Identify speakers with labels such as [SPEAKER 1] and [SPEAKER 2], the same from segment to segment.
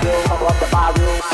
[SPEAKER 1] barrel, come up the barrel.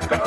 [SPEAKER 1] The